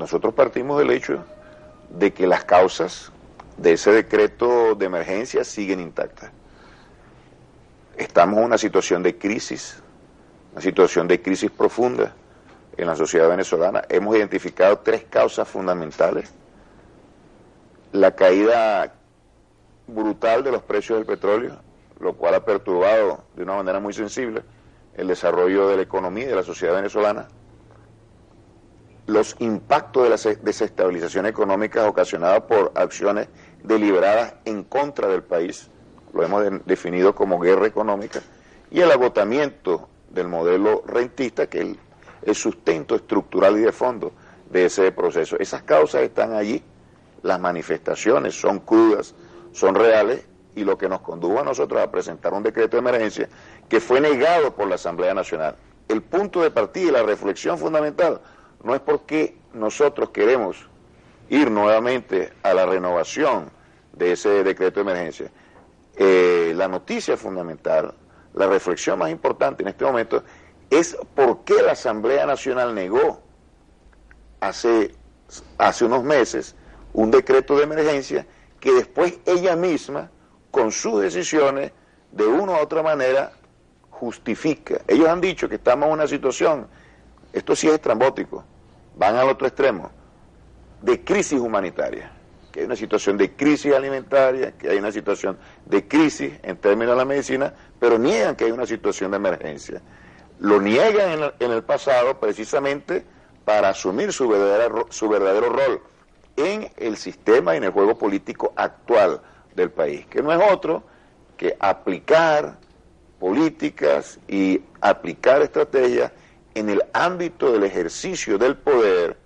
nosotros partimos del hecho de que las causas de ese decreto de emergencia siguen intactas. Estamos en una situación de crisis, una situación de crisis profunda en la sociedad venezolana. Hemos identificado tres causas fundamentales. La caída brutal de los precios del petróleo, lo cual ha perturbado de una manera muy sensible el desarrollo de la economía y de la sociedad venezolana. Los impactos de la desestabilización económica ocasionados por acciones deliberadas en contra del país, lo hemos definido como guerra económica, y el agotamiento del modelo rentista, que es el, sustento estructural y de fondo de ese proceso. Esas causas están allí, las manifestaciones son crudas, son reales, y lo que nos condujo a nosotros a presentar un decreto de emergencia que fue negado por la Asamblea Nacional. El punto de partida y la reflexión fundamental no es porque nosotros queremos ir nuevamente a la renovación de ese decreto de emergencia. Eh, la noticia fundamental, la reflexión más importante en este momento es por qué la Asamblea Nacional negó hace, hace unos meses un decreto de emergencia que después ella misma, con sus decisiones, de una u otra manera, justifica. Ellos han dicho que estamos en una situación, esto sí es estrambótico, van al otro extremo, de crisis humanitaria, que hay una situación de crisis alimentaria, que hay una situación de crisis en términos de la medicina, pero niegan que hay una situación de emergencia. Lo niegan en el, en el pasado precisamente para asumir su verdadero, su verdadero rol en el sistema y en el juego político actual del país, que no es otro que aplicar políticas y aplicar estrategias en el ámbito del ejercicio del poder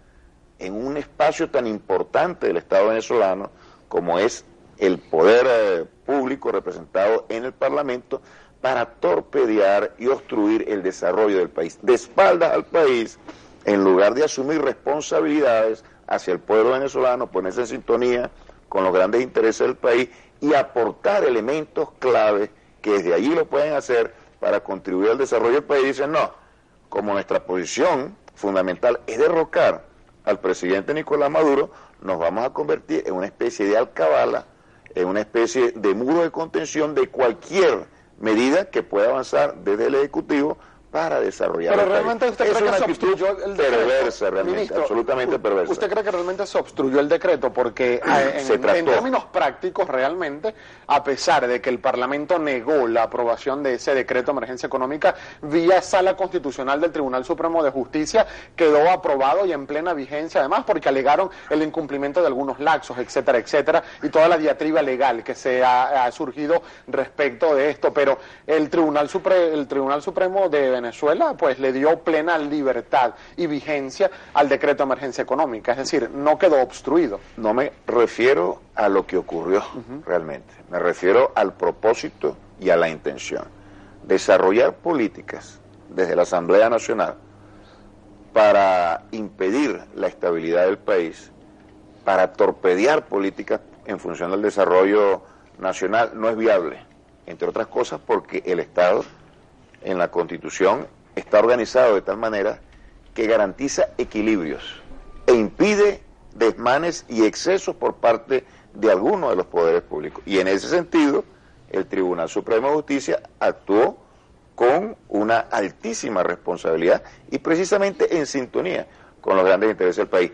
en un espacio tan importante del Estado venezolano como es el poder eh, público representado en el Parlamento para torpedear y obstruir el desarrollo del país, de espaldas al país, en lugar de asumir responsabilidades hacia el pueblo venezolano, ponerse en sintonía con los grandes intereses del país y aportar elementos clave que desde allí lo pueden hacer para contribuir al desarrollo del país. Dicen, no, como nuestra posición fundamental es derrocar al presidente Nicolás Maduro, nos vamos a convertir en una especie de alcabala, en una especie de muro de contención de cualquier medida que pueda avanzar desde el Ejecutivo para desarrollar. Pero realmente usted cree que se obstruyó el decreto. Perversa, realmente, absolutamente perversa. ¿Usted cree que realmente se obstruyó el decreto? Porque eh, en, en, términos prácticos, realmente, a pesar de que el Parlamento negó la aprobación de ese decreto de emergencia económica vía sala constitucional del Tribunal Supremo de Justicia, quedó aprobado y en plena vigencia, además, porque alegaron el incumplimiento de algunos laxos, etcétera, etcétera, y toda la diatriba legal que se ha, ha surgido respecto de esto. Pero el Tribunal, Supre el Tribunal Supremo de Venezuela pues le dio plena libertad y vigencia al decreto de emergencia económica, es decir, no quedó obstruido. No me refiero a lo que ocurrió realmente, me refiero al propósito y a la intención. Desarrollar políticas desde la Asamblea Nacional para impedir la estabilidad del país, para torpedear políticas en función del desarrollo nacional, no es viable, entre otras cosas porque el Estado en la Constitución está organizado de tal manera que garantiza equilibrios e impide desmanes y excesos por parte de algunos de los poderes públicos. Y en ese sentido, el Tribunal Supremo de Justicia actuó con una altísima responsabilidad y precisamente en sintonía con los grandes intereses del país.